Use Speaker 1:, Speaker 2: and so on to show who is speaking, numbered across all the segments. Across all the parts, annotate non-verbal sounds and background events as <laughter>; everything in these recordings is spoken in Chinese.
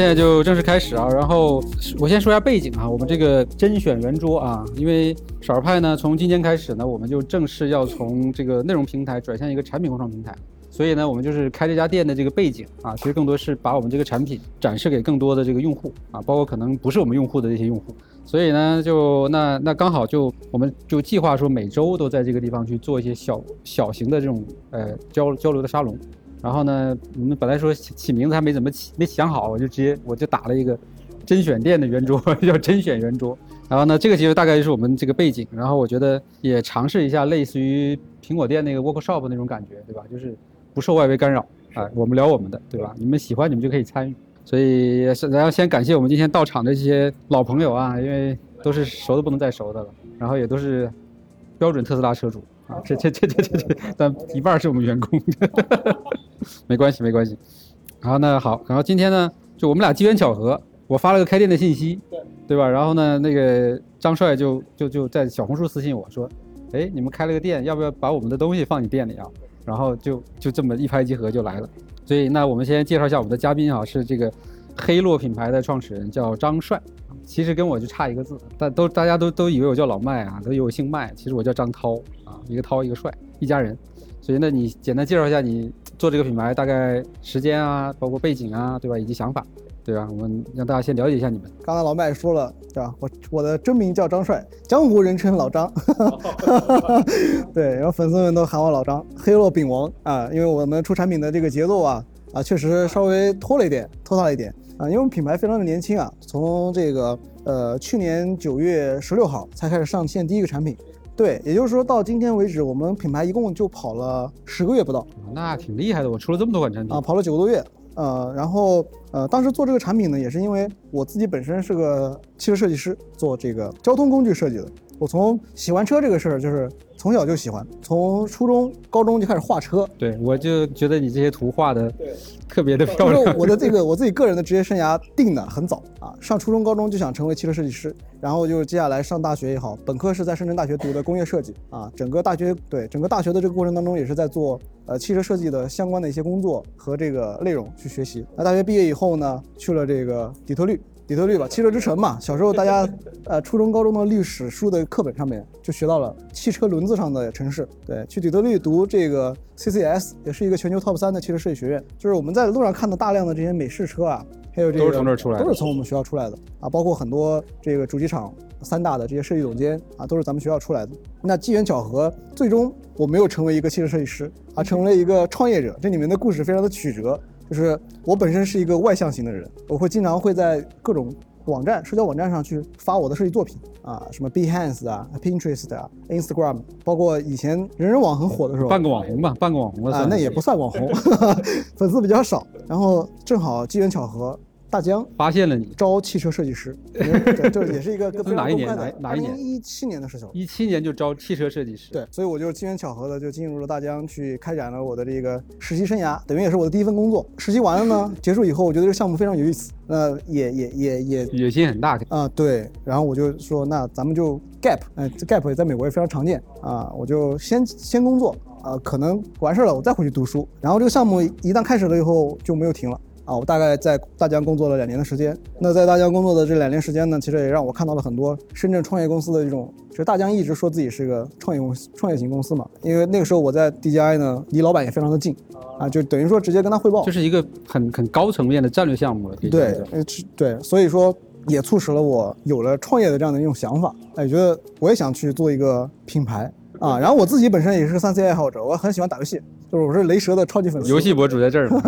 Speaker 1: 现在就正式开始啊。然后我先说一下背景啊，我们这个甄选圆桌啊，因为少儿派呢，从今天开始呢，我们就正式要从这个内容平台转向一个产品共创平台。所以呢，我们就是开这家店的这个背景啊，其实更多是把我们这个产品展示给更多的这个用户啊，包括可能不是我们用户的这些用户。所以呢，就那那刚好就我们就计划说每周都在这个地方去做一些小小型的这种呃交交流的沙龙。然后呢，我们本来说起起名字还没怎么起，没想好，我就直接我就打了一个甄选店的圆桌，<laughs> 叫甄选圆桌。然后呢，这个其实大概就是我们这个背景。然后我觉得也尝试一下类似于苹果店那个 workshop 那种感觉，对吧？就是不受外围干扰啊，我们聊我们的，对吧？你们喜欢你们就可以参与。所以也是，然后先感谢我们今天到场的这些老朋友啊，因为都是熟的不能再熟的了，然后也都是标准特斯拉车主。啊，这这这这这这，但一半是我们员工，<laughs> 没关系没关系。然后呢，好，然后今天呢，就我们俩机缘巧合，我发了个开店的信息，对对吧？然后呢，那个张帅就就就在小红书私信我说，哎，你们开了个店，要不要把我们的东西放你店里啊？然后就就这么一拍即合就来了。所以那我们先介绍一下我们的嘉宾啊，是这个黑洛品牌的创始人叫张帅。其实跟我就差一个字，但都大家都都以为我叫老麦啊，都以为我姓麦。其实我叫张涛啊，一个涛一个帅，一家人。所以那你简单介绍一下你做这个品牌大概时间啊，包括背景啊，对吧？以及想法，对吧？我们让大家先了解一下你们。
Speaker 2: 刚才老麦说了，对吧？我我的真名叫张帅，江湖人称老张。<laughs> 对，然后粉丝们都喊我老张，黑洛饼王啊，因为我们出产品的这个节奏啊啊，确实稍微拖了一点，拖沓了一点。啊，因为我们品牌非常的年轻啊，从这个呃去年九月十六号才开始上线第一个产品，对，也就是说到今天为止，我们品牌一共就跑了十个月不到，
Speaker 1: 那挺厉害的，我出了这么多款产品
Speaker 2: 啊，跑了九个多月，呃，然后呃，当时做这个产品呢，也是因为我自己本身是个汽车设计师，做这个交通工具设计的，我从喜欢车这个事儿就是。从小就喜欢，从初中、高中就开始画车。
Speaker 1: 对，我就觉得你这些图画的特别的漂亮。
Speaker 2: 我的这个我自己个人的职业生涯定的很早啊，上初中、高中就想成为汽车设计师，然后就接下来上大学也好，本科是在深圳大学读的工业设计啊，整个大学对整个大学的这个过程当中也是在做呃汽车设计的相关的一些工作和这个内容去学习。那大学毕业以后呢，去了这个底特律。底特律吧，汽车之城嘛。小时候大家，呃，初中、高中的历史书的课本上面就学到了汽车轮子上的城市。对，去底特律读这个 CCS，也是一个全球 top 三的汽车设计学院。就是我们在路上看到大量的这些美式车啊，还有这个
Speaker 1: 都是从这儿出来的，
Speaker 2: 都是从我们学校出来的啊。包括很多这个主机厂三大的这些设计总监啊，都是咱们学校出来的。那机缘巧合，最终我没有成为一个汽车设计师，而成为了一个创业者。这里面的故事非常的曲折。就是我本身是一个外向型的人，我会经常会在各种网站、社交网站上去发我的设计作品啊，什么 Behance 啊、Pinterest 啊、Instagram，包括以前人人网很火的时候，
Speaker 1: 半个网红吧，半个网红
Speaker 2: 啊，那也不算网红，<laughs> 粉丝比较少。然后正好机缘巧合。大疆
Speaker 1: 发现了你
Speaker 2: 招汽车设计师，<laughs> 对，这也是一个
Speaker 1: 哪一年？哪哪一年？
Speaker 2: 一七年的事情。
Speaker 1: 一七年就招汽车设计师。
Speaker 2: 对，所以我就机缘巧合的就进入了大疆，去开展了我的这个实习生涯，等于也是我的第一份工作。实习完了呢，<laughs> 结束以后，我觉得这个项目非常有意思，那也也也也 <laughs>
Speaker 1: 野心很大
Speaker 2: 啊。对，然后我就说，那咱们就 gap，嗯，这 gap 也在美国也非常常见啊，我就先先工作啊，可能完事儿了，我再回去读书。然后这个项目一旦开始了以后就没有停了。啊，我大概在大疆工作了两年的时间。那在大疆工作的这两年时间呢，其实也让我看到了很多深圳创业公司的这种。其实大疆一直说自己是个创业公司、创业型公司嘛。因为那个时候我在 DJI 呢，离老板也非常的近，啊，就等于说直接跟他汇报。
Speaker 1: 这是一个很很高层面的战略项目了。
Speaker 2: 对，对，所以说也促使了我有了创业的这样的一种想法。哎，觉得我也想去做一个品牌啊。然后我自己本身也是个三 C 爱好者，我很喜欢打游戏。就是我是雷蛇的超级粉丝，
Speaker 1: 游戏博主在这儿呢，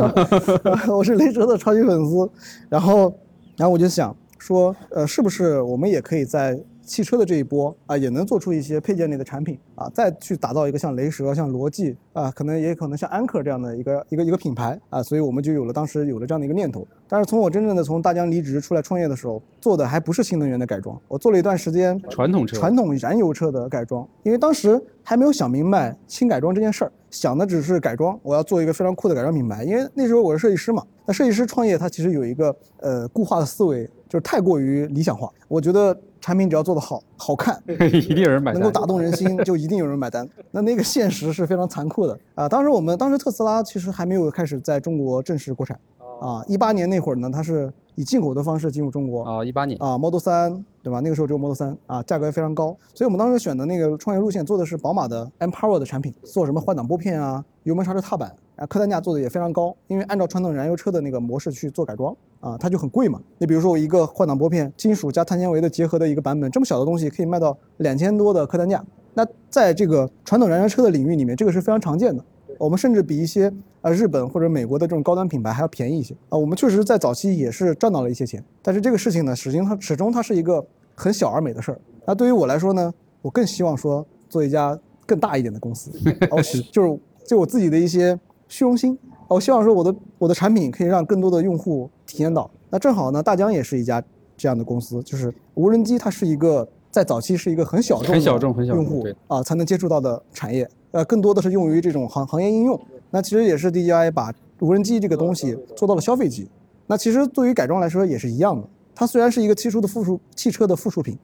Speaker 1: <laughs>
Speaker 2: 我是雷蛇的超级粉丝，然后，然后我就想说，呃，是不是我们也可以在。汽车的这一波啊，也能做出一些配件类的产品啊，再去打造一个像雷蛇、像罗技啊，可能也可能像安克这样的一个一个一个品牌啊，所以我们就有了当时有了这样的一个念头。但是从我真正的从大疆离职出来创业的时候，做的还不是新能源的改装，我做了一段时间
Speaker 1: 传统车、
Speaker 2: 传统燃油车的改装，因为当时还没有想明白轻改装这件事儿，想的只是改装，我要做一个非常酷的改装品牌。因为那时候我是设计师嘛，那设计师创业他其实有一个呃固化的思维，就是太过于理想化，我觉得。产品只要做得好，好看，<laughs>
Speaker 1: 一定有人买，
Speaker 2: 能够打动人心，就一定有人买单。<laughs> 那那个现实是非常残酷的啊！当时我们当时特斯拉其实还没有开始在中国正式国产啊，一八年那会儿呢，它是以进口的方式进入中国
Speaker 1: 啊，一八年
Speaker 2: 啊，Model 3对吧？那个时候只有 Model 3啊，价格也非常高，所以我们当时选的那个创业路线做的是宝马的 M Power 的产品，做什么换挡拨片啊、油门刹车踏板啊，客单价做的也非常高，因为按照传统燃油车的那个模式去做改装啊，它就很贵嘛。你比如说我一个换挡拨片，金属加碳纤维的结合的一个版本，这么小的东西可以卖到两千多的客单价，那在这个传统燃油车的领域里面，这个是非常常见的。我们甚至比一些呃日本或者美国的这种高端品牌还要便宜一些啊。我们确实在早期也是赚到了一些钱，但是这个事情呢，始终它始终它是一个很小而美的事儿。那对于我来说呢，我更希望说做一家更大一点的公司。<laughs> 哦，就是就我自己的一些虚荣心，我希望说我的我的产品可以让更多的用户体验到。那正好呢，大疆也是一家这样的公司，就是无人机它是一个在早期是一个很小众
Speaker 1: 很小众很小众
Speaker 2: 用户啊才能接触到的产业。呃，更多的是用于这种行行业应用。那其实也是 DJI 把无人机这个东西做到了消费级。那其实对于改装来说也是一样的。它虽然是一个汽车的附属汽车的附属品，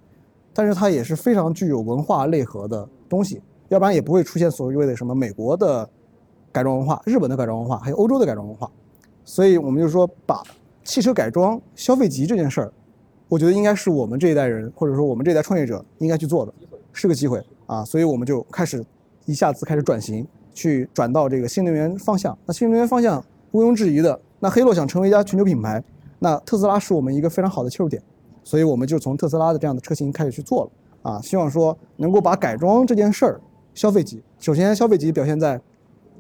Speaker 2: 但是它也是非常具有文化内核的东西。要不然也不会出现所谓的什么美国的改装文化、日本的改装文化，还有欧洲的改装文化。所以我们就说，把汽车改装消费级这件事儿，我觉得应该是我们这一代人，或者说我们这一代创业者应该去做的，是个机会啊。所以我们就开始。一下子开始转型，去转到这个新能源方向。那新能源方向毋庸置疑的，那黑洛想成为一家全球品牌，那特斯拉是我们一个非常好的切入点。所以我们就从特斯拉的这样的车型开始去做了啊，希望说能够把改装这件事儿消费级，首先消费级表现在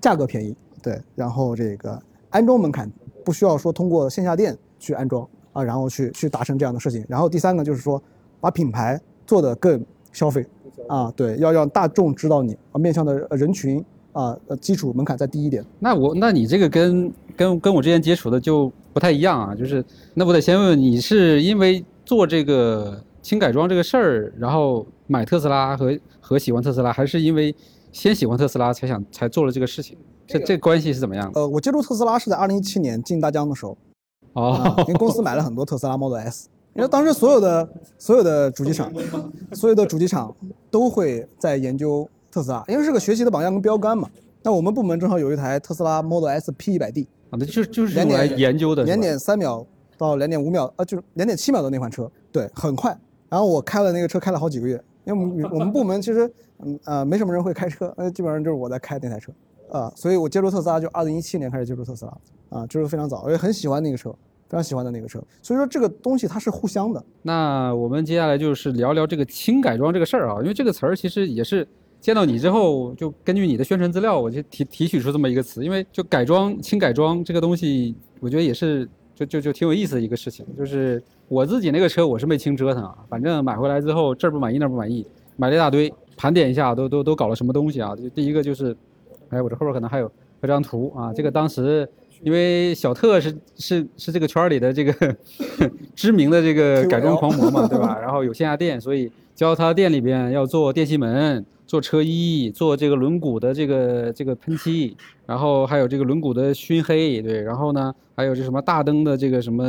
Speaker 2: 价格便宜，对，然后这个安装门槛不需要说通过线下店去安装啊，然后去去达成这样的事情。然后第三个就是说把品牌做得更消费。啊，对，要让大众知道你啊，面向的人群啊，呃，基础门槛再低一点。
Speaker 1: 那我，那你这个跟跟跟我之前接触的就不太一样啊，就是那我得先问问你是因为做这个轻改装这个事儿，然后买特斯拉和和喜欢特斯拉，还是因为先喜欢特斯拉才想才做了这个事情？这这关系是怎么样的？
Speaker 2: 呃，我接触特斯拉是在二零一七年进大疆的时候，
Speaker 1: 哦，
Speaker 2: 因为公司买了 <laughs> 很多特斯拉 Model S。因为当时所有的所有的主机厂，所有的主机厂都会在研究特斯拉，因为是个学习的榜样跟标杆嘛。那我们部门正好有一台特斯拉 Model S P100D
Speaker 1: 啊，那就就是用来研究的，
Speaker 2: 两点三秒到两点五秒，呃，就是两点七秒的那款车，对，很快。然后我开了那个车，开了好几个月，因为我们我们部门其实嗯呃没什么人会开车，呃，基本上就是我在开那台车，啊，所以我接触特斯拉就二零一七年开始接触特斯拉，啊，就是非常早，我也很喜欢那个车。非常喜欢的那个车，所以说这个东西它是互相的。
Speaker 1: 那我们接下来就是聊聊这个轻改装这个事儿啊，因为这个词儿其实也是见到你之后，就根据你的宣传资料，我就提提取出这么一个词。因为就改装轻改装这个东西，我觉得也是就就就挺有意思的一个事情。就是我自己那个车我是没轻折腾啊，反正买回来之后这儿不满意那儿不满意，买了一大堆，盘点一下都都都搞了什么东西啊？就第一个就是，哎，我这后边可能还有这张图啊，这个当时。因为小特是是是这个圈里的这个 <laughs> 知名的这个改装狂魔嘛，对吧？然后有线下店，所以教他店里边要做电气门、做车衣、做这个轮毂的这个这个喷漆，然后还有这个轮毂的熏黑，对，然后呢还有这什么大灯的这个什么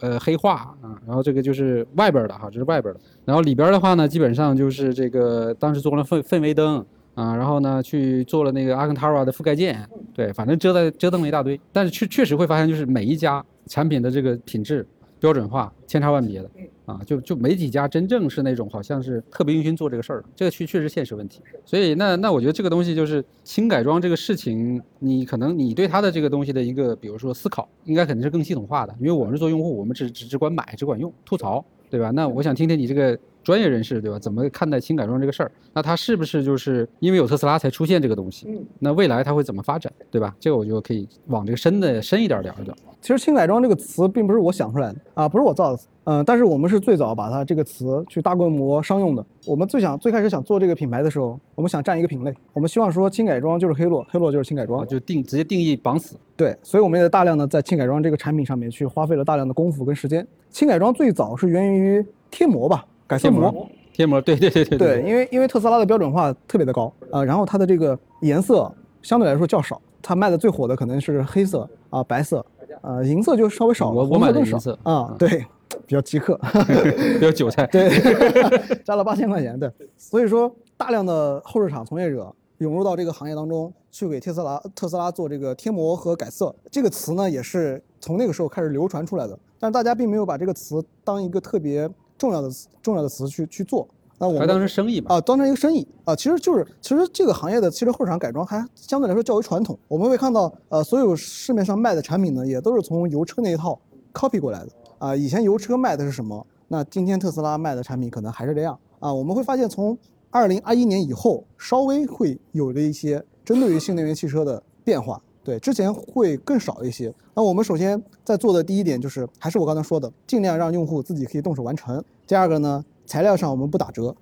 Speaker 1: 呃黑化啊，然后这个就是外边的哈，这是外边的，然后里边的话呢，基本上就是这个当时做了氛氛围灯。啊，然后呢，去做了那个阿肯塔瓦的覆盖件，对，反正折腾折腾了一大堆，但是确确实会发现，就是每一家产品的这个品质标准化千差万别的，啊，就就没几家真正是那种好像是特别用心做这个事儿的，这个确确实现实问题。所以那那我觉得这个东西就是轻改装这个事情，你可能你对它的这个东西的一个，比如说思考，应该肯定是更系统化的，因为我们是做用户，我们只只只管买，只管用，吐槽，对吧？那我想听听你这个。专业人士对吧？怎么看待轻改装这个事儿？那它是不是就是因为有特斯拉才出现这个东西？那未来它会怎么发展，对吧？这个我就可以往这个深的深一点聊一聊。
Speaker 2: 其实轻改装这个词并不是我想出来的啊，不是我造的。嗯，但是我们是最早把它这个词去大规模商用的。我们最想最开始想做这个品牌的时候，我们想占一个品类，我们希望说轻改装就是黑洛，黑洛就是轻改装，
Speaker 1: 就定直接定义绑死。
Speaker 2: 对，所以我们也大量的在轻改装这个产品上面去花费了大量的功夫跟时间。轻改装最早是源于贴膜吧，改色膜。
Speaker 1: 贴膜，对对对对
Speaker 2: 对，因为因为特斯拉的标准化特别的高啊，然后它的这个颜色相对来说较少，它卖的最火的可能是黑色啊、白色，呃，银色就稍微少，
Speaker 1: 了我买的银色
Speaker 2: 啊，对，比较极客，<laughs>
Speaker 1: 比较韭菜，<laughs>
Speaker 2: 对，<laughs> 加了八千块钱，对，所以说大量的后市场从业者涌入到这个行业当中去给特斯拉特斯拉做这个贴膜和改色，这个词呢也是。从那个时候开始流传出来的，但是大家并没有把这个词当一个特别重要的词重要的词去去做。那我们
Speaker 1: 还当成生意嘛？
Speaker 2: 啊，当成一个生意啊，其实就是其实这个行业的汽车后市场改装还相对来说较为传统。我们会看到，呃，所有市面上卖的产品呢，也都是从油车那一套 copy 过来的啊。以前油车卖的是什么？那今天特斯拉卖的产品可能还是这样啊。我们会发现，从二零二一年以后，稍微会有了一些针对于新能源汽车的变化。对，之前会更少一些。那我们首先在做的第一点就是，还是我刚才说的，尽量让用户自己可以动手完成。第二个呢，材料上我们不打折，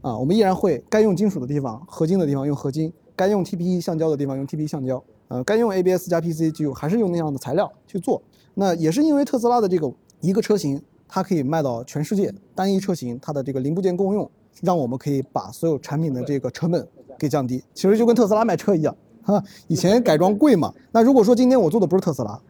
Speaker 2: 啊，我们依然会该用金属的地方、合金的地方用合金，该用 TPE 橡胶的地方用 TPE 橡胶，呃，该用 ABS 加 PC 就还是用那样的材料去做。那也是因为特斯拉的这个一个车型，它可以卖到全世界，单一车型它的这个零部件共用，让我们可以把所有产品的这个成本给降低。其实就跟特斯拉卖车一样。啊，以前改装贵嘛？那如果说今天我做的不是特斯拉，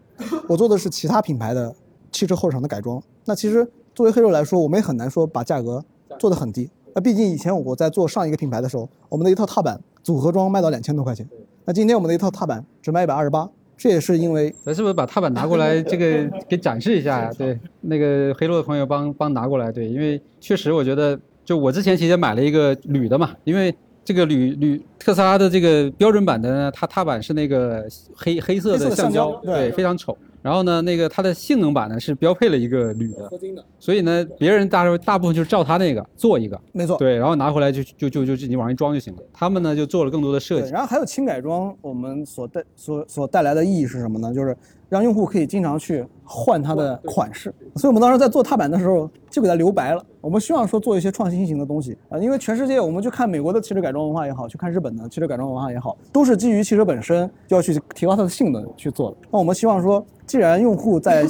Speaker 2: 我做的是其他品牌的汽车后市场的改装，那其实作为黑肉来说，我们也很难说把价格做得很低。那毕竟以前我在做上一个品牌的时候，我们的一套踏板组合装卖到两千多块钱，那今天我们的一套踏板只卖一百二十八，这也是因为
Speaker 1: 咱是不是把踏板拿过来这个 <laughs> 给展示一下呀？对，那个黑肉的朋友帮帮拿过来，对，因为确实我觉得，就我之前其实买了一个铝的嘛，因为。这个铝铝特斯拉的这个标准版的呢，它踏板是那个黑黑色的橡胶，对，非常丑。然后呢，那个它的性能版呢是标配了一个铝的，合金的。所以呢，别人大大部分就是照它那个做一个，
Speaker 2: 没错。
Speaker 1: 对，然后拿回来就就就就你往上一装就行了。他们呢就做了更多的设计。
Speaker 2: 然后还有轻改装，我们所带所所带来的意义是什么呢？就是。让用户可以经常去换它的款式，所以我们当时在做踏板的时候就给它留白了。我们希望说做一些创新型的东西啊，因为全世界我们去看美国的汽车改装文化也好，去看日本的汽车改装文化也好，都是基于汽车本身就要去提高它的性能去做的。那我们希望说，既然用户在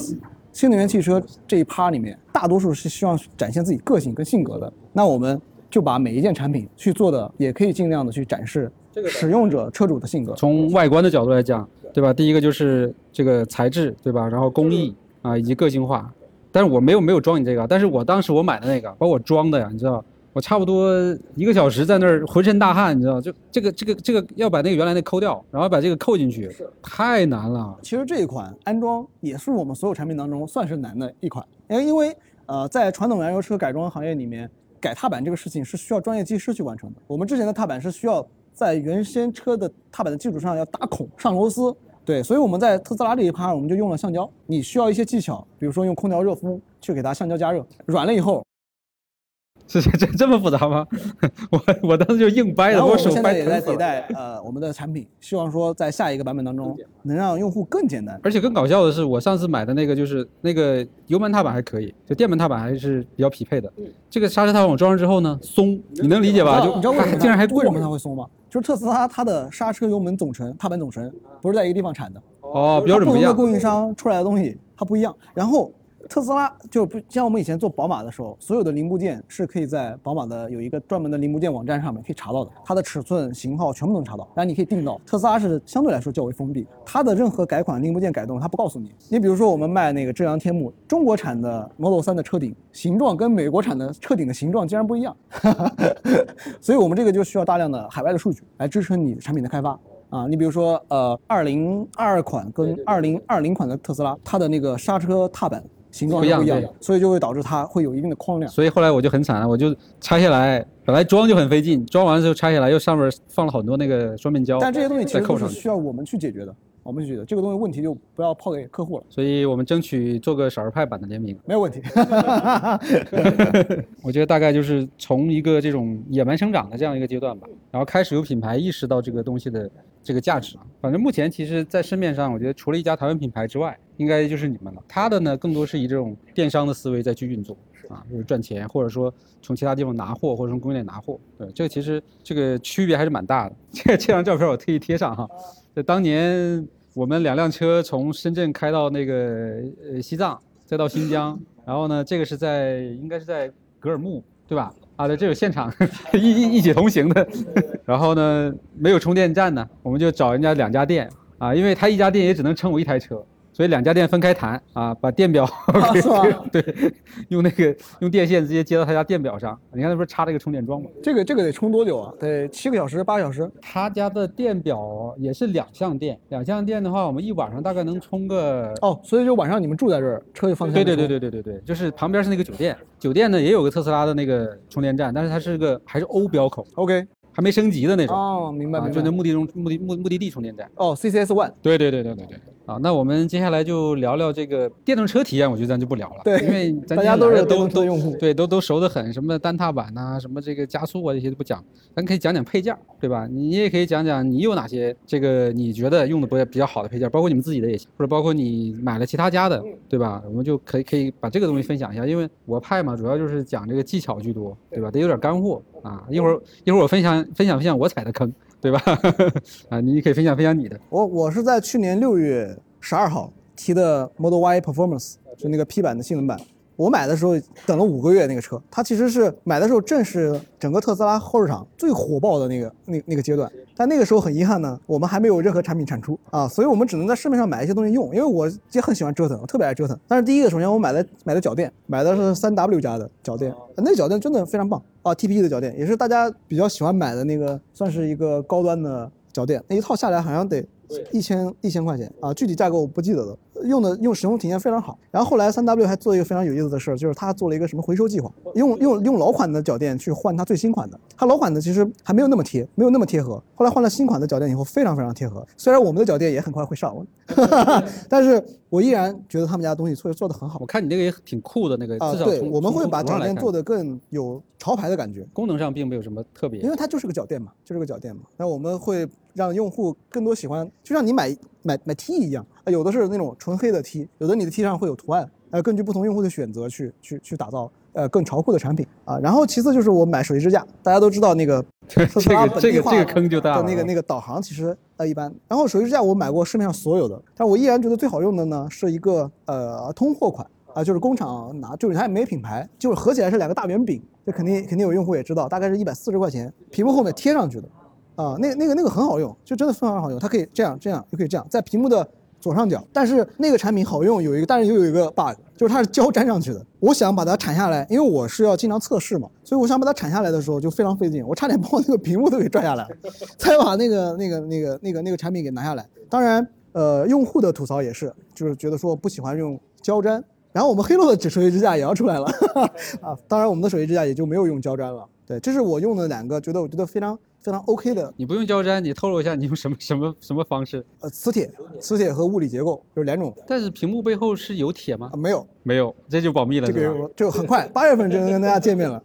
Speaker 2: 新能源汽车这一趴里面，大多数是希望展现自己个性跟性格的，那我们就把每一件产品去做的，也可以尽量的去展示使用者车主的性格。
Speaker 1: 从外观的角度来讲。对吧？第一个就是这个材质，对吧？然后工艺啊，以及个性化。但是我没有没有装你这个，但是我当时我买的那个，把我装的呀，你知道，我差不多一个小时在那儿浑身大汗，你知道，就这个这个这个要把那个原来那抠掉，然后把这个扣进去，太难了。
Speaker 2: 其实这一款安装也是我们所有产品当中算是难的一款，因为因为呃，在传统燃油车改装行业里面，改踏板这个事情是需要专业技师去完成的。我们之前的踏板是需要。在原先车的踏板的基础上要打孔上螺丝，对，所以我们在特斯拉这一趴我们就用了橡胶。你需要一些技巧，比如说用空调热敷去给它橡胶加热，软了以后。
Speaker 1: 是 <laughs> 这这么复杂吗？<laughs> 我我当时就硬掰的，
Speaker 2: 我
Speaker 1: 手
Speaker 2: 现在也在迭代呃我们的产品，希望说在下一个版本当中能让用户更简单。
Speaker 1: 而且更搞笑的是，我上次买的那个就是那个油门踏板还可以，就电门踏板还是比较匹配的。这个刹车踏板我装上之后呢，松，你能理解吧？就
Speaker 2: 你知道为什么？<laughs>
Speaker 1: 竟然还
Speaker 2: 为什么它会松吗？就是特斯拉它的刹车油门总成、踏板总成不是在一个地方产的
Speaker 1: 哦，标准不一样。
Speaker 2: 不同的供应商出来的东西它不一样，然后。特斯拉就不像我们以前做宝马的时候，所有的零部件是可以在宝马的有一个专门的零部件网站上面可以查到的，它的尺寸、型号全部能查到，然后你可以订到。特斯拉是相对来说较为封闭，它的任何改款零部件改动它不告诉你。你比如说我们卖那个遮阳天幕，中国产的 Model 3的车顶形状跟美国产的车顶的形状竟然不一样，<laughs> 所以我们这个就需要大量的海外的数据来支撑你产品的开发啊。你比如说呃，二零二二款跟二零二零款的特斯拉，它的那个刹车踏板。形状不一样，所以就会导致它会有一定的框量。
Speaker 1: 所以后来我就很惨了，我就拆下来，本来装就很费劲，装完之后拆下来，又上面放了很多那个双面胶。
Speaker 2: 但这些东西其实都是需要我们去解决的，我们去解决这个东西问题就不要抛给客户了。
Speaker 1: 所以我们争取做个少儿派版的联名，
Speaker 2: 没有问题。<laughs>
Speaker 1: 我觉得大概就是从一个这种野蛮生长的这样一个阶段吧，然后开始有品牌意识到这个东西的。这个价值啊，反正目前其实，在市面上，我觉得除了一家台湾品牌之外，应该就是你们了。他的呢，更多是以这种电商的思维再去运作，啊，就是赚钱，或者说从其他地方拿货，或者从供应链拿货。对，这个其实这个区别还是蛮大的。<laughs> 这这张照片我特意贴上哈，在当年我们两辆车从深圳开到那个呃西藏，再到新疆，<laughs> 然后呢，这个是在应该是在格尔木，对吧？啊，对，这有现场一一一起同行的，<laughs> 然后呢，没有充电站呢，我们就找人家两家店。啊，因为他一家店也只能撑我一台车，所以两家店分开谈啊，把电表 <laughs> <laughs> 对，用那个用电线直接接到他家电表上。你看那不是插了一个充电桩吗？
Speaker 2: 这个这个得充多久啊？得七个小时、八个小时。
Speaker 1: 他家的电表也是两相电，两相电的话，我们一晚上大概能充个。
Speaker 2: 哦，所以就晚上你们住在这儿，车就放在下
Speaker 1: 对对对对对对对，就是旁边是那个酒店，酒店呢也有个特斯拉的那个充电站，但是它是个还是欧标口
Speaker 2: ，OK，
Speaker 1: 还没升级的那种。
Speaker 2: 哦，明白
Speaker 1: 啊，
Speaker 2: 明白。
Speaker 1: 就那目的中目的目目的地充电站。
Speaker 2: 哦，CCS One，
Speaker 1: 对对对对对对。啊，那我们接下来就聊聊这个电动车体验，我觉得咱就不聊了，
Speaker 2: 对
Speaker 1: 因为 <laughs> 咱
Speaker 2: 大家都是电
Speaker 1: 今天来的都
Speaker 2: 用户。
Speaker 1: 对，都都熟得很，什么单踏板呐、什么这个加速啊，这些都不讲，咱可以讲讲配件儿，对吧？你也可以讲讲你有哪些这个你觉得用的不比较好的配件儿，包括你们自己的也行，或者包括你买了其他家的，对吧？我们就可以可以把这个东西分享一下，因为我派嘛，主要就是讲这个技巧居多，对吧？得有点干货啊。一会儿一会儿我分享分享分享我踩的坑，对吧？<laughs> 啊，你可以分享分享你的。
Speaker 2: 我我是在去年六月十二号提的 Model Y Performance，就那个 P 版的性能版。我买的时候等了五个月，那个车，它其实是买的时候正是整个特斯拉后市场最火爆的那个那那个阶段。但那个时候很遗憾呢，我们还没有任何产品产出啊，所以我们只能在市面上买一些东西用。因为我也很喜欢折腾，我特别爱折腾。但是第一个，首先我买的买的脚垫，买的是三 W 家的脚垫，那脚垫真的非常棒啊，TPE 的脚垫也是大家比较喜欢买的那个，算是一个高端的脚垫，那一套下来好像得一千一千块钱啊，具体价格我不记得了。用的用使用体验非常好。然后后来三 W 还做一个非常有意思的事儿，就是他做了一个什么回收计划，用用用老款的脚垫去换他最新款的。他老款的其实还没有那么贴，没有那么贴合。后来换了新款的脚垫以后，非常非常贴合。虽然我们的脚垫也很快会上，<laughs> 但是我依然觉得他们家的东西做做的很好
Speaker 1: 我看你那个也挺酷的，那个
Speaker 2: 啊。
Speaker 1: 至少
Speaker 2: 对，我们会把脚垫做的更有潮牌的感觉。
Speaker 1: 功能上并没有什么特别
Speaker 2: 因。为它就是个脚垫嘛，就是个脚垫嘛。那我们会让用户更多喜欢，就像你买买买 T 一样，啊有的是那种纯黑的 T，有的你的 T 上会有图案，呃，根据不同用户的选择去去去打造呃更潮酷的产品啊。然后其次就是我买手机支架，大家都知道那个 <laughs> 特斯拉
Speaker 1: 这个
Speaker 2: 本地化
Speaker 1: 这个这个坑就大了
Speaker 2: 那个那个导航其实呃一般。然后手机支架我买过市面上所有的，但我依然觉得最好用的呢是一个呃通货款。啊，就是工厂拿，就是它也没品牌，就是合起来是两个大圆饼，这肯定肯定有用户也知道，大概是一百四十块钱，屏幕后面贴上去的，啊，那那个那个很好用，就真的非常好用，它可以这样这样，又可以这样，在屏幕的左上角。但是那个产品好用有一个，但是又有一个 bug，就是它是胶粘上去的。我想把它铲下来，因为我是要经常测试嘛，所以我想把它铲下来的时候就非常费劲，我差点把我那个屏幕都给拽下来了，才把那个那个那个那个那个产品给拿下来。当然，呃，用户的吐槽也是，就是觉得说不喜欢用胶粘。然后我们黑洛的手机支架也要出来了，<laughs> 啊，当然我们的手机支架也就没有用胶粘了。对，这是我用的两个，觉得我觉得非常非常 OK 的，
Speaker 1: 你不用胶粘，你透露一下你用什么什么什么方式？
Speaker 2: 呃，磁铁、磁铁和物理结构就是两种
Speaker 1: 但是屏幕背后是有铁吗
Speaker 2: 啊，？没有
Speaker 1: 没有，这就保密了，
Speaker 2: 这个就很快，八月份就能跟大家见面了。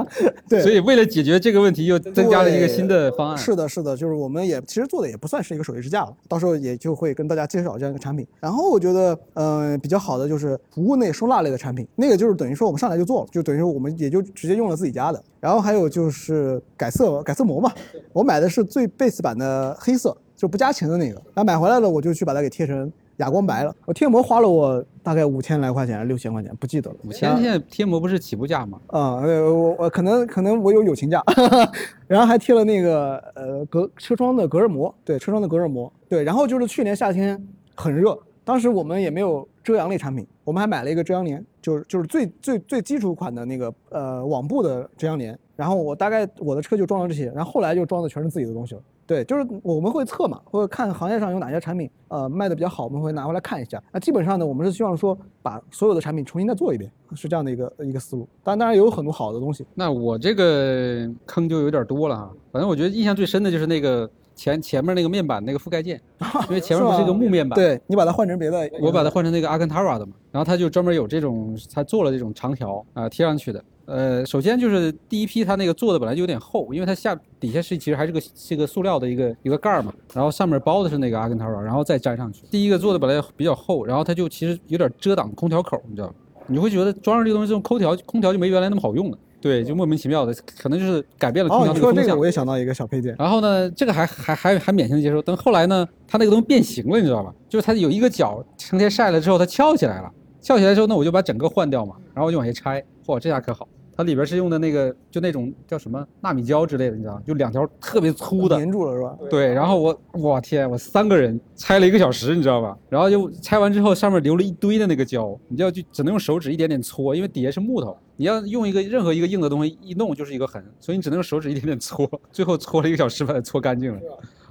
Speaker 2: <laughs> 对，
Speaker 1: 所以为了解决这个问题，又增加了一个新的方案。
Speaker 2: 是的，是的，就是我们也其实做的也不算是一个手机支架了，到时候也就会跟大家介绍这样一个产品。然后我觉得，嗯、比较好的就是服务内收纳类的产品，那个就是等于说我们上来就做了，就等于说我们也就直接用了自己家的。然后还有就是改色改色膜嘛，我买的是最 base 版的黑色，就不加钱的那个。然后买回来了，我就去把它给贴成哑光白了。我贴膜花了我大概五千来块钱，六千块钱不记得了。
Speaker 1: 五千现在贴膜不是起步价吗？
Speaker 2: 啊、呃，我我可能可能我有友情价，<laughs> 然后还贴了那个呃隔车窗的隔热膜，对，车窗的隔热膜，对，然后就是去年夏天很热，当时我们也没有遮阳类产品，我们还买了一个遮阳帘，就是就是最最最基础款的那个呃网布的遮阳帘，然后我大概我的车就装了这些，然后后来就装的全是自己的东西了。对，就是我们会测嘛，或者看行业上有哪些产品，呃，卖的比较好，我们会拿回来看一下。那基本上呢，我们是希望说把所有的产品重新再做一遍，是这样的一个一个思路。但，当然也有很多好的东西。
Speaker 1: 那我这个坑就有点多了哈。反正我觉得印象最深的就是那个前前面那个面板那个覆盖件，<laughs> 因为前面不是一个木面板，
Speaker 2: 对你把它换成别的，
Speaker 1: 我把它换成那个阿根塔拉的嘛，然后它就专门有这种，它做了这种长条啊、贴上去的。呃，首先就是第一批它那个做的本来就有点厚，因为它下底下是其实还是个是个塑料的一个一个盖儿嘛，然后上面包的是那个阿根塔拉，然后再粘上去。第一个做的本来比较厚，然后它就其实有点遮挡空调口，你知道吗？你会觉得装上这个东西，这种空调空调就没原来那么好用了，对，就莫名其妙的，可能就是改变了空
Speaker 2: 哦，
Speaker 1: 调这个风向
Speaker 2: 哦说这个我。也想到一个小配件，
Speaker 1: 然后呢，这个还还还还勉强接受，等后来呢，它那个东西变形了，你知道吧？就是它有一个角成天晒了之后，它翘起来了，翘起来之后，那我就把整个换掉嘛，然后我就往下拆，嚯，这下可好，它里边是用的那个就那种叫什么纳米胶之类的，你知道吗？就两条特别粗的，
Speaker 2: 粘住了是吧？
Speaker 1: 对，然后我我天，我三个人拆了一个小时，你知道吧？然后就拆完之后，上面留了一堆的那个胶，你就要就只能用手指一点点搓，因为底下是木头，你要用一个任何一个硬的东西一弄就是一个痕，所以你只能用手指一点点搓，最后搓了一个小时把它搓干净了。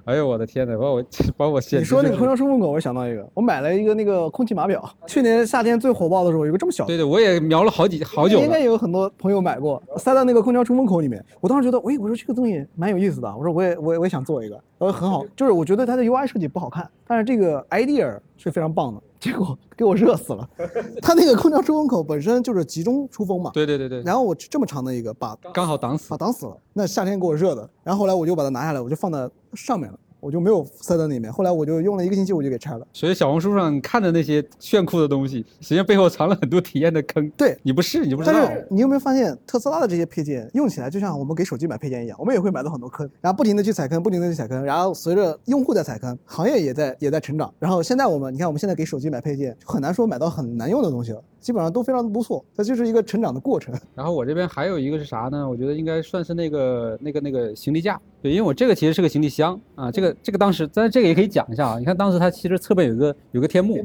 Speaker 1: 哎呦我的天呐，把我 <laughs> 把我
Speaker 2: 你说那个空调出风口，我想到一个，我买了一个那个空气码表，去年夏天最火爆的时候，有个这么小的。
Speaker 1: 对对，我也瞄了好几好久。
Speaker 2: 应该有很多朋友买过，塞到那个空调出风口里面。我当时觉得，喂，我说这个东西蛮有意思的，我说我也我也我也想做一个，然后很好，就是我觉得它的 UI 设计不好看，但是这个 idea 是非常棒的。结果给我热死了，<laughs> 它那个空调出风口本身就是集中出风嘛。
Speaker 1: 对对对对。
Speaker 2: 然后我这么长的一个，把
Speaker 1: 刚好挡死，
Speaker 2: 把挡死了。那夏天给我热的，然后后来我就把它拿下来，我就放在上面了。我就没有塞到里面，后来我就用了一个星期，我就给拆了。
Speaker 1: 所以小红书上看的那些炫酷的东西，实际上背后藏了很多体验的坑。
Speaker 2: 对
Speaker 1: 你不试，你不知道。
Speaker 2: 但是你有没有发现，特斯拉的这些配件用起来就像我们给手机买配件一样，我们也会买到很多坑，然后不停的去踩坑，不停的去踩坑，然后随着用户在踩坑，行业也在也在成长。然后现在我们，你看我们现在给手机买配件，很难说买到很难用的东西了。基本上都非常的不错，它就是一个成长的过程。<laughs>
Speaker 1: 然后我这边还有一个是啥呢？我觉得应该算是那个那个那个行李架，对，因为我这个其实是个行李箱啊。这个这个当时，但是这个也可以讲一下啊。你看当时它其实侧边有一个有个天幕，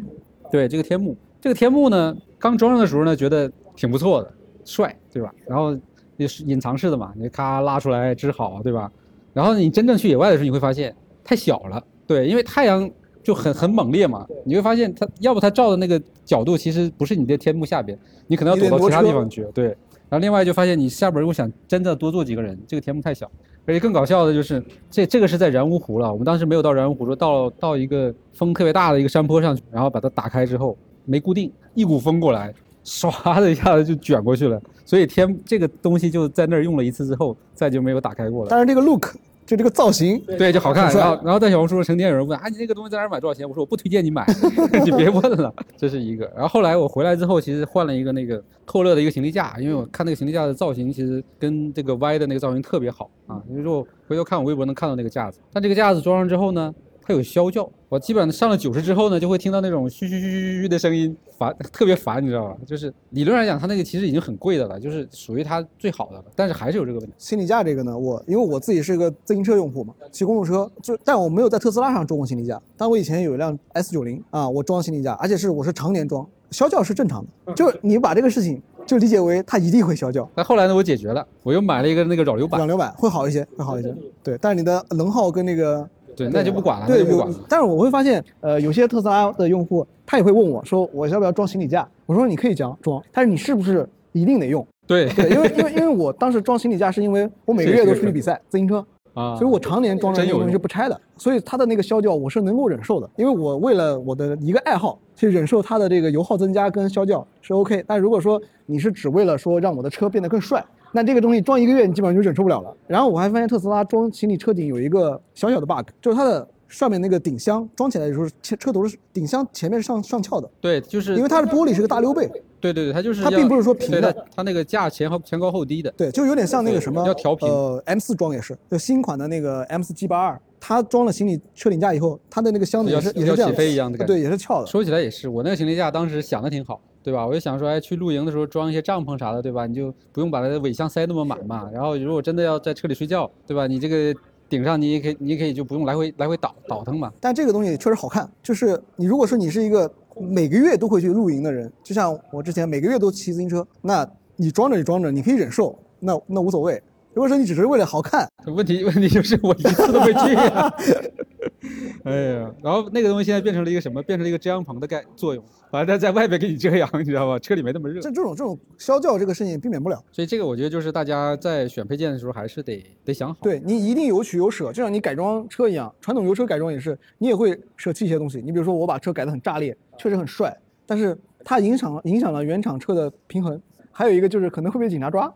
Speaker 1: 对，这个天幕，这个天幕呢，刚装上的时候呢，觉得挺不错的，帅，对吧？然后也是隐藏式的嘛，你咔拉出来支好，对吧？然后你真正去野外的时候，你会发现太小了，对，因为太阳。就很很猛烈嘛，你会发现它要不它照的那个角度其实不是你的天幕下边，你可能要躲到其他地方去。对，然后另外就发现你下边如果想真的多坐几个人，这个天幕太小。而且更搞笑的就是这这个是在然乌湖了，我们当时没有到然乌湖，说到到一个风特别大的一个山坡上去，然后把它打开之后没固定，一股风过来，唰的一下子就卷过去了，所以天这个东西就在那儿用了一次之后再就没有打开过了。
Speaker 2: 但是这个 look。就这个造型，
Speaker 1: 对，就好看。然后，然后在小红书上成天有人问啊，你这个东西在哪买多少钱？我说我不推荐你买，<laughs> 你别问了。这是一个。然后后来我回来之后，其实换了一个那个透乐的一个行李架，因为我看那个行李架的造型其实跟这个 Y 的那个造型特别好啊。因为说回头看我微博能看到那个架子，但这个架子装上之后呢？它有啸叫，我基本上上了九十之后呢，就会听到那种嘘嘘嘘嘘嘘的声音，烦，特别烦，你知道吧？就是理论上讲，它那个其实已经很贵的了，就是属于它最好的了，但是还是有这个问题。
Speaker 2: 行李架这个呢，我因为我自己是一个自行车用户嘛，骑公路车，就但我没有在特斯拉上装过行李架，但我以前有一辆 S 九零啊，我装行李架，而且是我是常年装，啸叫是正常的，就你把这个事情就理解为它一定会消叫。<laughs>
Speaker 1: 但后来呢，我解决了，我又买了一个那个扰流板，
Speaker 2: 扰流板会好一些，会好一些。对，但是你的能耗跟那个。
Speaker 1: 对，那就不管了。
Speaker 2: 对，有，但是我会发现，呃，有些特斯拉的用户，他也会问我说，我要不要装行李架？我说你可以装，装，但是你是不是一定得用？
Speaker 1: 对，
Speaker 2: 对，因为因为因为我当时装行李架，是因为我每个月都出去比赛，自行车啊，所以我常年装着这个东西是不拆的，所以它的那个消掉我是能够忍受的，因为我为了我的一个爱好去忍受它的这个油耗增加跟消掉是 OK。但如果说你是只为了说让我的车变得更帅。那这个东西装一个月，你基本上就忍受不了了。然后我还发现特斯拉装行李车顶有一个小小的 bug，就是它的上面那个顶箱装起来的时候，车车头是顶箱前面是上上翘的。
Speaker 1: 对，就是
Speaker 2: 因为它的玻璃是个大溜背。
Speaker 1: 对对对，它就是
Speaker 2: 它并不是说平的，
Speaker 1: 它那个架前后前高后低的。
Speaker 2: 对，就有点像那个什么
Speaker 1: 要调平。
Speaker 2: 呃，M4 装也是，就新款的那个 M4 G82，它装了行李车顶架以后，它的那个箱子也是也是这样
Speaker 1: 起飞一样的感
Speaker 2: 觉。对，也是翘的。
Speaker 1: 说起来也是，我那个行李架当时想的挺好。对吧？我就想说，哎，去露营的时候装一些帐篷啥的，对吧？你就不用把它的尾箱塞那么满嘛。然后如果真的要在车里睡觉，对吧？你这个顶上你也可以，你也可以就不用来回来回倒倒腾嘛。
Speaker 2: 但这个东西确实好看，就是你如果说你是一个每个月都会去露营的人，就像我之前每个月都骑自行车，那你装着你装着，你可以忍受，那那无所谓。如果说你只是为了好看，<laughs>
Speaker 1: 问题问题就是我一次都没去。<laughs> 哎呀，然后那个东西现在变成了一个什么？变成了一个遮阳棚的概作用，反正在外边给你遮阳，你知道吧？车里没那么热。
Speaker 2: 这这种这种消叫这个事情避免不了，
Speaker 1: 所以这个我觉得就是大家在选配件的时候还是得得想好。
Speaker 2: 对你一定有取有舍，就像你改装车一样，传统油车改装也是，你也会舍弃一些东西。你比如说我把车改得很炸裂，确实很帅，但是它影响影响了原厂车的平衡。还有一个就是可能会被警察抓，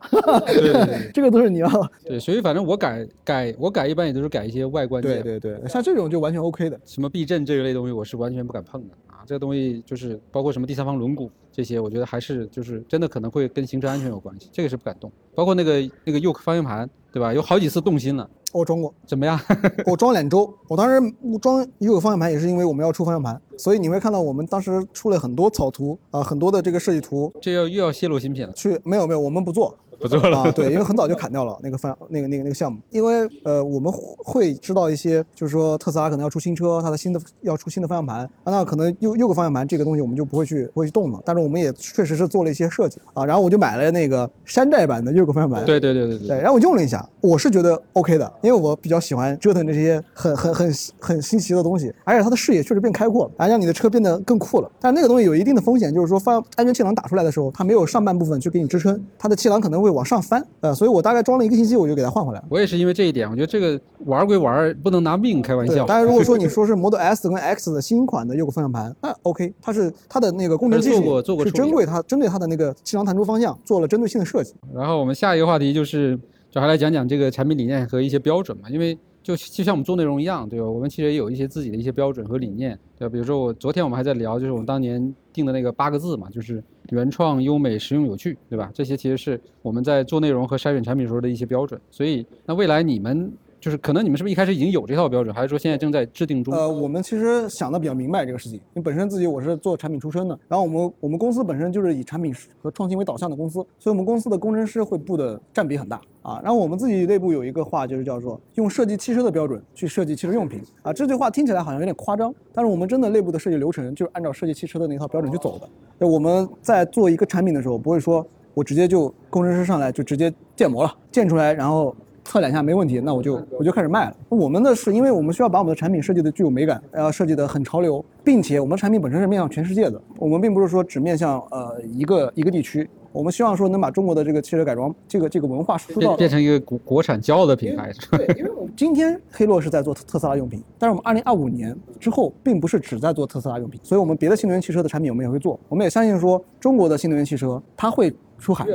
Speaker 1: 对，<laughs>
Speaker 2: 这个都是你要。
Speaker 1: 对，所以反正我改改我改一般也都是改一些外观
Speaker 2: 件，对对对，像这种就完全 OK 的，
Speaker 1: 什么避震这一类东西我是完全不敢碰的。啊，这个东西就是包括什么第三方轮毂这些，我觉得还是就是真的可能会跟行车安全有关系，这个是不敢动，包括那个那个 Yoke 方向盘，对吧？有好几次动心了。
Speaker 2: 我装过，
Speaker 1: 怎么样？<laughs>
Speaker 2: 我装两周。我当时装也有方向盘，也是因为我们要出方向盘，所以你会看到我们当时出了很多草图啊，很多的这个设计图。
Speaker 1: 这要又要泄露新品了？
Speaker 2: 去没有没有，我们不做，
Speaker 1: 不做了。
Speaker 2: 啊，对，因为很早就砍掉了那个方那个那个那个项目，因为呃我们会知道一些，就是说特斯拉可能要出新车，它的新的要出新的方向盘，啊那可能又又个方向盘这个东西我们就不会去不会去动了，但是我们也确实是做了一些设计啊，然后我就买了那个山寨版的又个方向盘，
Speaker 1: 对对对对
Speaker 2: 对，然后我用了一下，我是觉得 OK 的，因为我比较喜欢折腾这些很很很很新奇的东西，而且它的视野确实变开阔了，啊让你的车变得更酷了。但是那个东西有一定的风险，就是说发安全气囊打出来的时候，它没有上半部分去给你支撑，它的气囊可能会往上翻，呃，所以我大概装了一个星期，我就给它换回来了。
Speaker 1: 我也是因为这一点，我觉得这个玩归玩，不能拿命开玩笑。
Speaker 2: 当然，如果说你 <laughs> 说是 Model S 跟 X 的新款的右个方向盘，那 OK，它是它的那个工程技术是针对它针对它的那个气囊弹出方向做了针对性的设计。
Speaker 1: 然后我们下一个话题就是就还来讲讲这个产品理念和一些标准嘛，因为。就就像我们做内容一样，对吧？我们其实也有一些自己的一些标准和理念，对吧？比如说我昨天我们还在聊，就是我们当年定的那个八个字嘛，就是原创、优美、实用、有趣，对吧？这些其实是我们在做内容和筛选产品时候的一些标准。所以，那未来你们。就是可能你们是不是一开始已经有这套标准，还是说现在正在制定中？
Speaker 2: 呃，我们其实想的比较明白这个事情，因为本身自己我是做产品出身的，然后我们我们公司本身就是以产品和创新为导向的公司，所以我们公司的工程师会布的占比很大啊。然后我们自己内部有一个话，就是叫做用设计汽车的标准去设计汽车用品啊。这句话听起来好像有点夸张，但是我们真的内部的设计流程就是按照设计汽车的那套标准去走的。我们在做一个产品的时候，不会说我直接就工程师上来就直接建模了，建出来然后。测两下没问题，那我就我就开始卖了。我们的是因为我们需要把我们的产品设计的具有美感，然后设计的很潮流，并且我们产品本身是面向全世界的。我们并不是说只面向呃一个一个地区，我们希望说能把中国的这个汽车改装这个这个文化输出到
Speaker 1: 变成一个国国产骄傲的品牌。
Speaker 2: 对，因为我们今天黑洛是在做特斯拉用品，但是我们二零二五年之后并不是只在做特斯拉用品，所以我们别的新能源汽车的产品我们也会做。我们也相信说中国的新能源汽车它会。出海，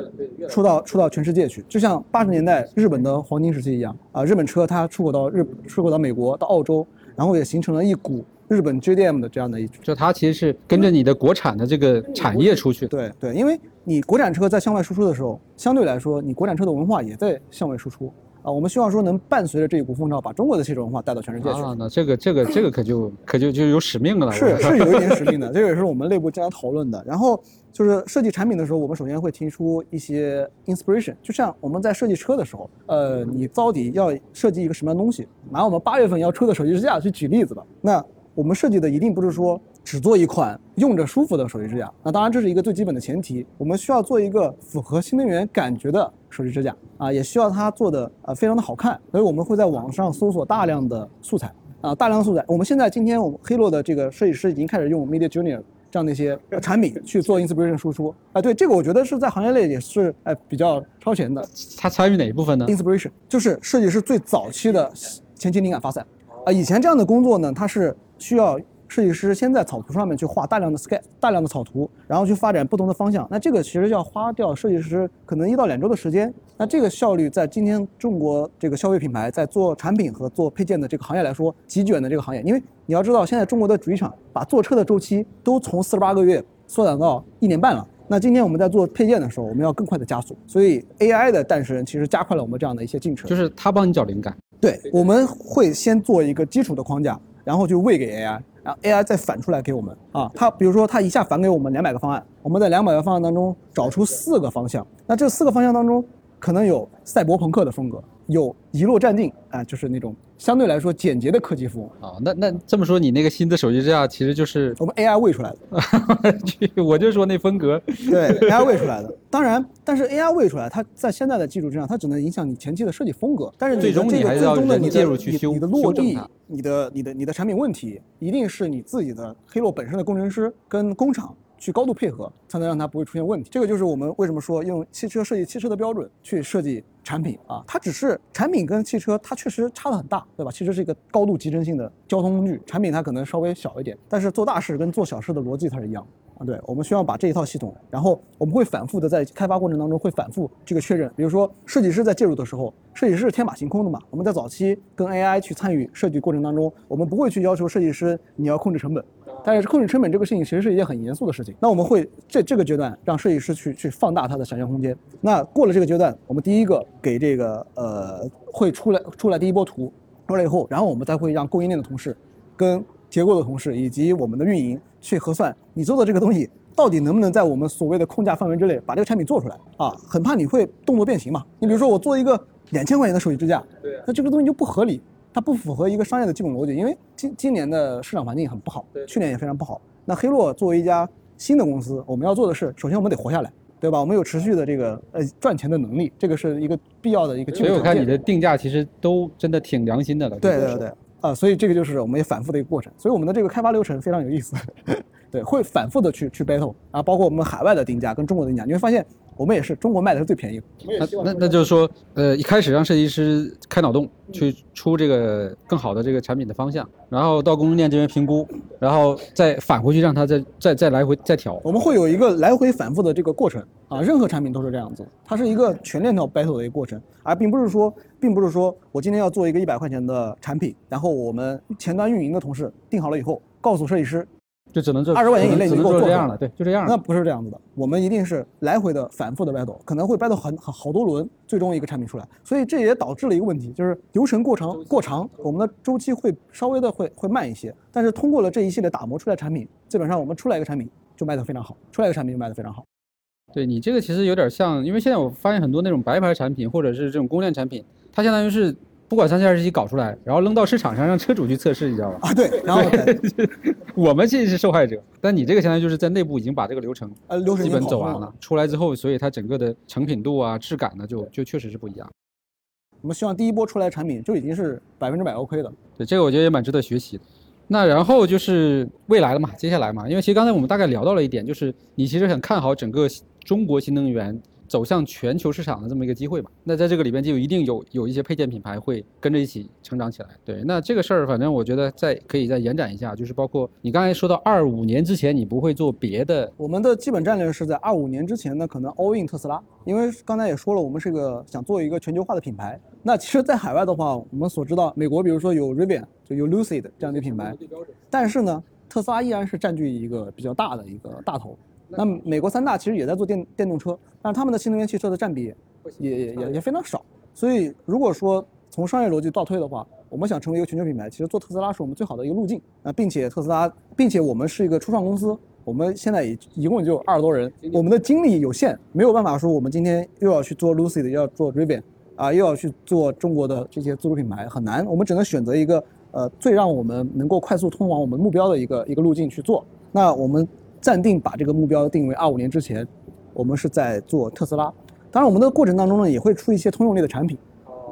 Speaker 2: 出到出到全世界去，就像八十年代日本的黄金时期一样啊！日本车它出口到日，出口到美国，到澳洲，然后也形成了一股日本 JDM 的这样的一，
Speaker 1: 就它其实是跟着你的国产的这个产业出去。
Speaker 2: 对对，因为你国产车在向外输出的时候，相对来说，你国产车的文化也在向外输出。啊，我们希望说能伴随着这一股风潮，把中国的汽车文化带到全世界去。
Speaker 1: 啊，那这个这个这个可就可就就有使命了。
Speaker 2: 是是有一点使命的，这个也是我们内部经常讨论的。然后就是设计产品的时候，我们首先会提出一些 inspiration，就像我们在设计车的时候，呃，你到底要设计一个什么样东西？拿我们八月份要出的手机支架去举例子吧。那我们设计的一定不是说。只做一款用着舒服的手机支架，那当然这是一个最基本的前提。我们需要做一个符合新能源感觉的手机支架啊，也需要它做的呃非常的好看。所以我们会在网上搜索大量的素材啊，大量素材。我们现在今天我们黑洛的这个设计师已经开始用 Media Junior 这样的一些产品去做 inspiration 输出啊。对这个我觉得是在行业内也是哎比较超前的。
Speaker 1: 他参与哪一部分呢
Speaker 2: ？inspiration 就是设计师最早期的前期灵感发散啊。以前这样的工作呢，它是需要。设计师先在草图上面去画大量的 sketch，大量的草图，然后去发展不同的方向。那这个其实要花掉设计师可能一到两周的时间。那这个效率在今天中国这个消费品牌在做产品和做配件的这个行业来说，极卷的这个行业。因为你要知道，现在中国的主机厂把做车的周期都从四十八个月缩短到一年半了。那今天我们在做配件的时候，我们要更快的加速。所以 AI 的诞生其实加快了我们这样的一些进程。
Speaker 1: 就是他帮你找灵感。
Speaker 2: 对，我们会先做一个基础的框架，然后就喂给 AI。然后 AI 再反出来给我们啊，它比如说它一下反给我们两百个方案，我们在两百个方案当中找出四个方向，那这四个方向当中可能有赛博朋克的风格，有遗落战境啊，就是那种相对来说简洁的科技风
Speaker 1: 啊。那那这么说，你那个新的手机支架其实就是
Speaker 2: 我们 AI 喂出来
Speaker 1: 的，<laughs> 我就说那风格
Speaker 2: 对 AI 喂出来的。当然，但是 AI 喂出来，它在现在的技术之上，它只能影响你前期的设计风格，但是
Speaker 1: 最终
Speaker 2: 你
Speaker 1: 还是要
Speaker 2: 人
Speaker 1: 介入去修
Speaker 2: 你的落地。你的你的你的产品问题，一定是你自己的黑洛本身的工程师跟工厂去高度配合，才能让它不会出现问题。这个就是我们为什么说用汽车设计汽车的标准去设计产品啊，它只是产品跟汽车它确实差的很大，对吧？汽车是一个高度集成性的交通工具，产品它可能稍微小一点，但是做大事跟做小事的逻辑它是一样。啊，对，我们需要把这一套系统，然后我们会反复的在开发过程当中会反复这个确认。比如说，设计师在介入的时候，设计师是天马行空的嘛。我们在早期跟 AI 去参与设计过程当中，我们不会去要求设计师你要控制成本，但是控制成本这个事情其实是一件很严肃的事情。那我们会这这个阶段让设计师去去放大它的想象空间。那过了这个阶段，我们第一个给这个呃会出来出来第一波图出来以后，然后我们再会让供应链的同事跟结构的同事以及我们的运营去核算，你做的这个东西到底能不能在我们所谓的控价范围之内把这个产品做出来啊？很怕你会动作变形嘛。你比如说我做一个两千块钱的手机支架，
Speaker 1: 对
Speaker 2: 那这个东西就不合理，它不符合一个商业的基本逻辑。因为今今年的市场环境很不好
Speaker 1: 对，
Speaker 2: 去年也非常不好。那黑洛作为一家新的公司，我们要做的是，首先我们得活下来，对吧？我们有持续的这个呃赚钱的能力，这个是一个必要的一个基
Speaker 1: 所以我看你的定价其实都真的挺良心的了。
Speaker 2: 对对对，啊、所以这个就是我们也反复的一个过程，所以我们的这个开发流程非常有意思，<laughs> 对，会反复的去去 battle，然后包括我们海外的定价跟中国的定价，你会发现我们也是中国卖的是最便宜的，
Speaker 1: 那那那就是说，呃，一开始让设计师开脑洞去出这个更好的这个产品的方向，然后到供应链这边评估，然后再返回去让他再再再来回再调。
Speaker 2: 我们会有一个来回反复的这个过程啊，任何产品都是这样子，它是一个全链条 battle 的一个过程，而并不是说，并不是说我今天要做一个一百块钱的产品，然后我们前端运营的同事定好了以后，告诉设计师
Speaker 1: 就只能这
Speaker 2: 二十块钱以内你给我做
Speaker 1: 这样了，对，就这样
Speaker 2: 那。不是这样子的，我们一定是来回的、反复的 battle，可能会 battle 很很好多轮，最终一个产品出来。所以这也导致了一个问题，就是流程过长过长，我们的周期会稍微的会会慢一些。但是通过了这一系列打磨出来产品，基本上我们出来一个产品就卖得非常好，出来一个产品就卖得非常好。
Speaker 1: 对你这个其实有点像，因为现在我发现很多那种白牌产品或者是这种公链产品，它相当于是不管三七二十一搞出来，然后扔到市场上让车主去测试，你知道吧？
Speaker 2: 啊，对，然后 <laughs>
Speaker 1: 我们其实是受害者，但你这个相当于就是在内部已经把这个流程
Speaker 2: 呃流程
Speaker 1: 基本走完了，出来之后，所以它整个的成品度啊、质感呢，就就确实是不一样。
Speaker 2: 我们希望第一波出来的产品就已经是百分之百 OK 的。
Speaker 1: 对，这个我觉得也蛮值得学习的。那然后就是未来了嘛，接下来嘛，因为其实刚才我们大概聊到了一点，就是你其实很看好整个中国新能源走向全球市场的这么一个机会吧。那在这个里边就一定有有一些配件品牌会跟着一起成长起来。对，那这个事儿反正我觉得再可以再延展一下，就是包括你刚才说到二五年之前你不会做别的，
Speaker 2: 我们的基本战略是在二五年之前呢，可能 all in 特斯拉，因为刚才也说了，我们是个想做一个全球化的品牌。那其实，在海外的话，我们所知道，美国比如说有 Rivian，就有 Lucid 这样的品牌，但是呢，特斯拉依然是占据一个比较大的一个大头。那美国三大其实也在做电电动车，但是他们的新能源汽车的占比也也也也非常少。所以如果说从商业逻辑倒推的话，我们想成为一个全球品牌，其实做特斯拉是我们最好的一个路径啊，并且特斯拉，并且我们是一个初创公司，我们现在也一共就二十多人，我们的精力有限，没有办法说我们今天又要去做 Lucid，又要做 Rivian，啊，又要去做中国的这些自主品牌，很难，我们只能选择一个呃最让我们能够快速通往我们目标的一个一个路径去做。那我们暂定把这个目标定为二五年之前，我们是在做特斯拉。当然，我们的过程当中呢，也会出一些通用类的产品，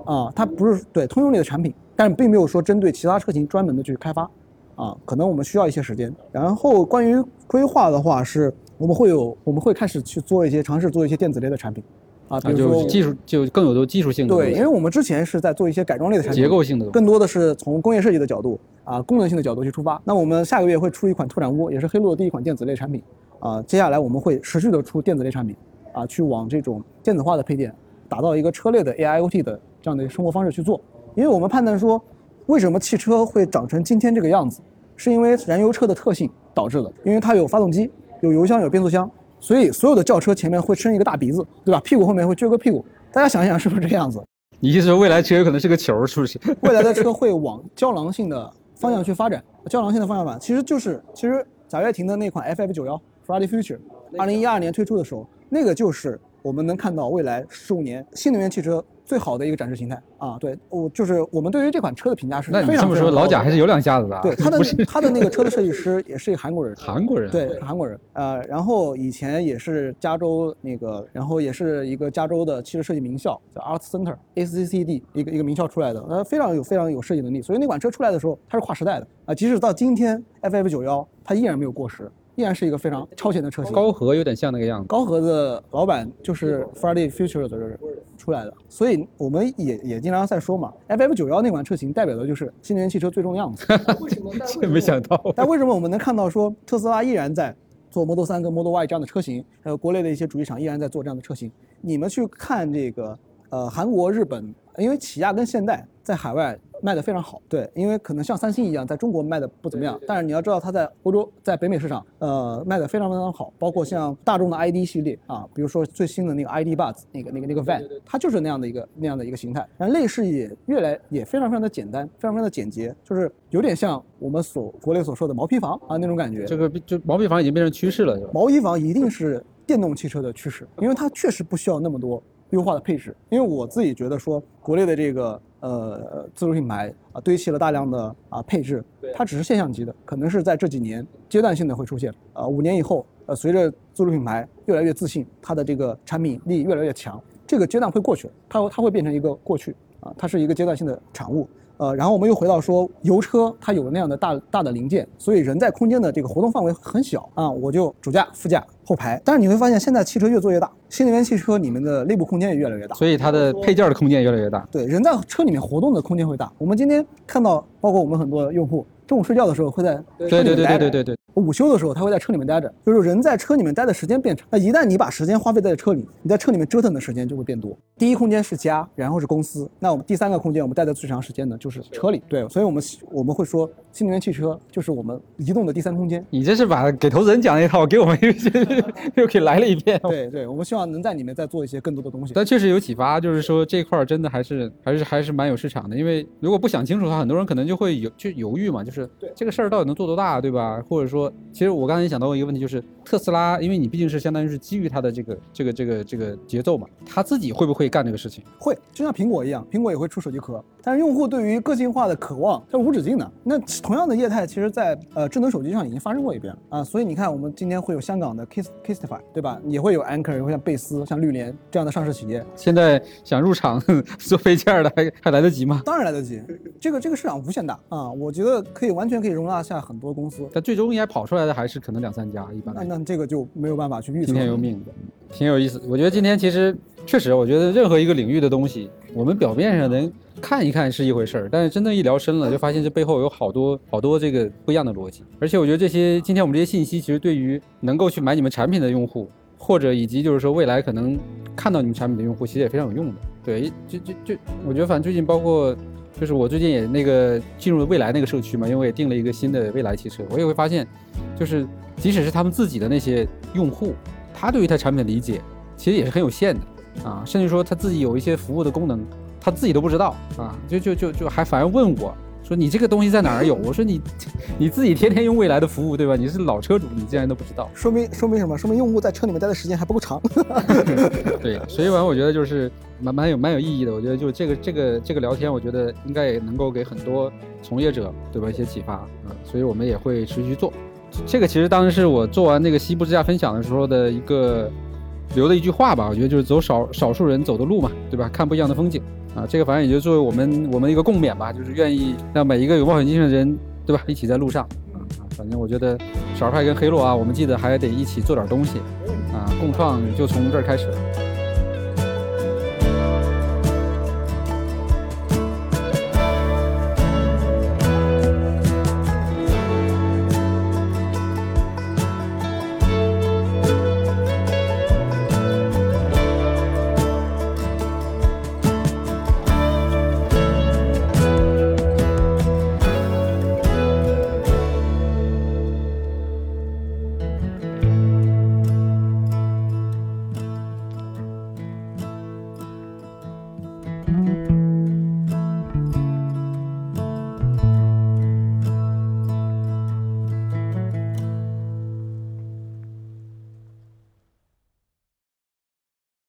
Speaker 2: 啊，它不是对通用类的产品，但并没有说针对其他车型专门的去开发，啊，可能我们需要一些时间。然后关于规划的话，是我们会有我们会开始去做一些尝试做一些电子类的产品，啊，比
Speaker 1: 啊，
Speaker 2: 如说
Speaker 1: 就是技术就更有多技术性的
Speaker 2: 对，因为我们之前是在做一些改装类的产品，
Speaker 1: 结构性的。
Speaker 2: 更多的是从工业设计的角度啊，功能性的角度去出发。那我们下个月会出一款拓展坞，也是黑鹿的第一款电子类产品啊。接下来我们会持续的出电子类产品啊，去往这种电子化的配电，打造一个车类的 AIoT 的这样的生活方式去做。因为我们判断说，为什么汽车会长成今天这个样子，是因为燃油车的特性导致的，因为它有发动机、有油箱、有变速箱，所以所有的轿车前面会伸一个大鼻子，对吧？屁股后面会撅个屁股。大家想一想，是不是这个样子？
Speaker 1: 你意思是未来车有可能是个球，是不是？<laughs>
Speaker 2: 未来的车会往胶囊性的方向去发展。胶囊性的方向盘，其实就是其实贾跃亭的那款 FF 九幺 Friday Future，二零一二年推出的时候，那个就是我们能看到未来十五年新能源汽车最好的一个展示形态啊。对，我就是我们对于这款车的评价是
Speaker 1: 那你
Speaker 2: 非常
Speaker 1: 这么说，老贾还是有两下子的啊。
Speaker 2: 对 <laughs> 他的他的那个车的设计师也是一个韩国人，<laughs>
Speaker 1: 韩国人。
Speaker 2: 对，韩国人，呃，然后以前也是加州那个，然后也是一个加州的汽车设计名校，叫 Art Center ACCD 一个一个名校出来的，呃，非常有非常有设计能力，所以那款车出来的时候，它是跨时代的啊、即使到今天 FF 九幺，它依然没有过时，依然是一个非常超前的车型。
Speaker 1: 高和有点像那个样子。
Speaker 2: 高和的老板就是 Friday Future 的人出来的，所以我们也也经常在说嘛，FF 九幺那款车型代表的就是新能源汽车最终样子。<laughs>
Speaker 1: 这 <laughs> 没想到。<laughs>
Speaker 2: 但为什么我们能看到说特斯拉依然在做 Model 3跟 Model Y 这样的车型，还有国内的一些主机厂依然在做这样的车型？你们去看这个呃韩国、日本，因为起亚跟现代在海外卖的非常好。对，因为可能像三星一样，在中国卖的不怎么样，但是你要知道它在欧洲、在北美市场，呃，卖的非常非常好。包括像大众的 ID 系列啊，比如说最新的那个 ID Buds，那个那个那个 Van，它就是那样的一个那样的一个形态。然后内饰也越来也非常非常的简单，非常非常的简洁，就是有点像我们所国内所说的毛坯房啊那种感觉。
Speaker 1: 这个就毛坯房已经变成趋势了，是吧？
Speaker 2: 毛坯房一定是电动汽车的趋势，因为它确实不需要那么多优化的配置。因为我自己觉得说，国内的这个呃自主品牌啊，堆砌了大量的啊配置，它只是现象级的，可能是在这几年阶段性的会出现。呃，五年以后，呃，随着自主品牌越来越自信，它的这个产品力越来越强，这个阶段会过去了，它它会变成一个过去啊，它是一个阶段性的产物。呃，然后我们又回到说，油车它有了那样的大大的零件，所以人在空间的这个活动范围很小啊，我就主驾、副驾、后排。但是你会发现，现在汽车越做越大，新能源汽车里面的内部空间也越来越大，
Speaker 1: 所以它的配件的空间越来越大。
Speaker 2: 对，人在车里面活动的空间会大。我们今天看到，包括我们很多用户中午睡觉的时候会在
Speaker 1: 对对对对对对对。
Speaker 2: 午休的时候，他会在车里面待着，就是人在车里面待的时间变长。那一旦你把时间花费在车里，你在车里面折腾的时间就会变多。第一空间是家，然后是公司。那我们第三个空间，我们待的最长时间呢，就是车里。对，所以我们我们会说，新能源汽车就是我们移动的第三空间。
Speaker 1: 你这是把给投资人讲那一套，给我们又 <laughs> 又给来了一遍。
Speaker 2: 对对，我们希望能在里面再做一些更多的东西。
Speaker 1: 但确实有启发，就是说这块真的还是还是还是蛮有市场的。因为如果不想清楚的话，很多人可能就会有就犹豫嘛，就是
Speaker 2: 对
Speaker 1: 这个事儿到底能做多大，对吧？或者说，其实我刚才。想到一个问题，就是特斯拉，因为你毕竟是相当于是基于它的这个这个这个这个节奏嘛，它自己会不会干这个事情？
Speaker 2: 会，就像苹果一样，苹果也会出手机壳。但是用户对于个性化的渴望它是无止境的。那同样的业态，其实在呃智能手机上已经发生过一遍啊。所以你看，我们今天会有香港的 Kiss Kissify，对吧？也会有 Anchor，也会像贝斯、像绿联这样的上市企业。
Speaker 1: 现在想入场做配件的还还来得及吗？
Speaker 2: 当然来得及。这个这个市场无限大啊，我觉得可以完全可以容纳下很多公司。
Speaker 1: 但最终应该跑出来的还是可能两三家，一般。
Speaker 2: 那那这个就没有办法去预测。
Speaker 1: 听天由命的，挺有意思。我觉得今天其实确实，我觉得任何一个领域的东西，我们表面上能看一看是一回事儿，但是真正一聊深了，就发现这背后有好多好多这个不一样的逻辑。而且我觉得这些今天我们这些信息，其实对于能够去买你们产品的用户，或者以及就是说未来可能看到你们产品的用户，其实也非常有用的。对，就就就我觉得反正最近包括。就是我最近也那个进入未来那个社区嘛，因为我也订了一个新的未来汽车，我也会发现，就是即使是他们自己的那些用户，他对于他产品的理解其实也是很有限的啊，甚至说他自己有一些服务的功能，他自己都不知道啊，就就就就还反而问我。说你这个东西在哪儿有？<laughs> 我说你，<laughs> 你自己天天用未来的服务，对吧？你是老车主，你竟然都不知道，
Speaker 2: 说明说明什么？说明用户在车里面待的时间还不够长。<laughs>
Speaker 1: 对，所以反正我觉得就是蛮蛮有蛮有意义的。我觉得就这个这个这个聊天，我觉得应该也能够给很多从业者，对吧？一些启发啊。所以我们也会持续做。这个其实当时是我做完那个西部之家分享的时候的一个留的一句话吧。我觉得就是走少少数人走的路嘛，对吧？看不一样的风景。啊，这个反正也就作为我们我们一个共勉吧，就是愿意让每一个有冒险精神的人，对吧，一起在路上。啊，反正我觉得少儿派跟黑洛啊，我们记得还得一起做点东西。啊，共创就从这儿开始。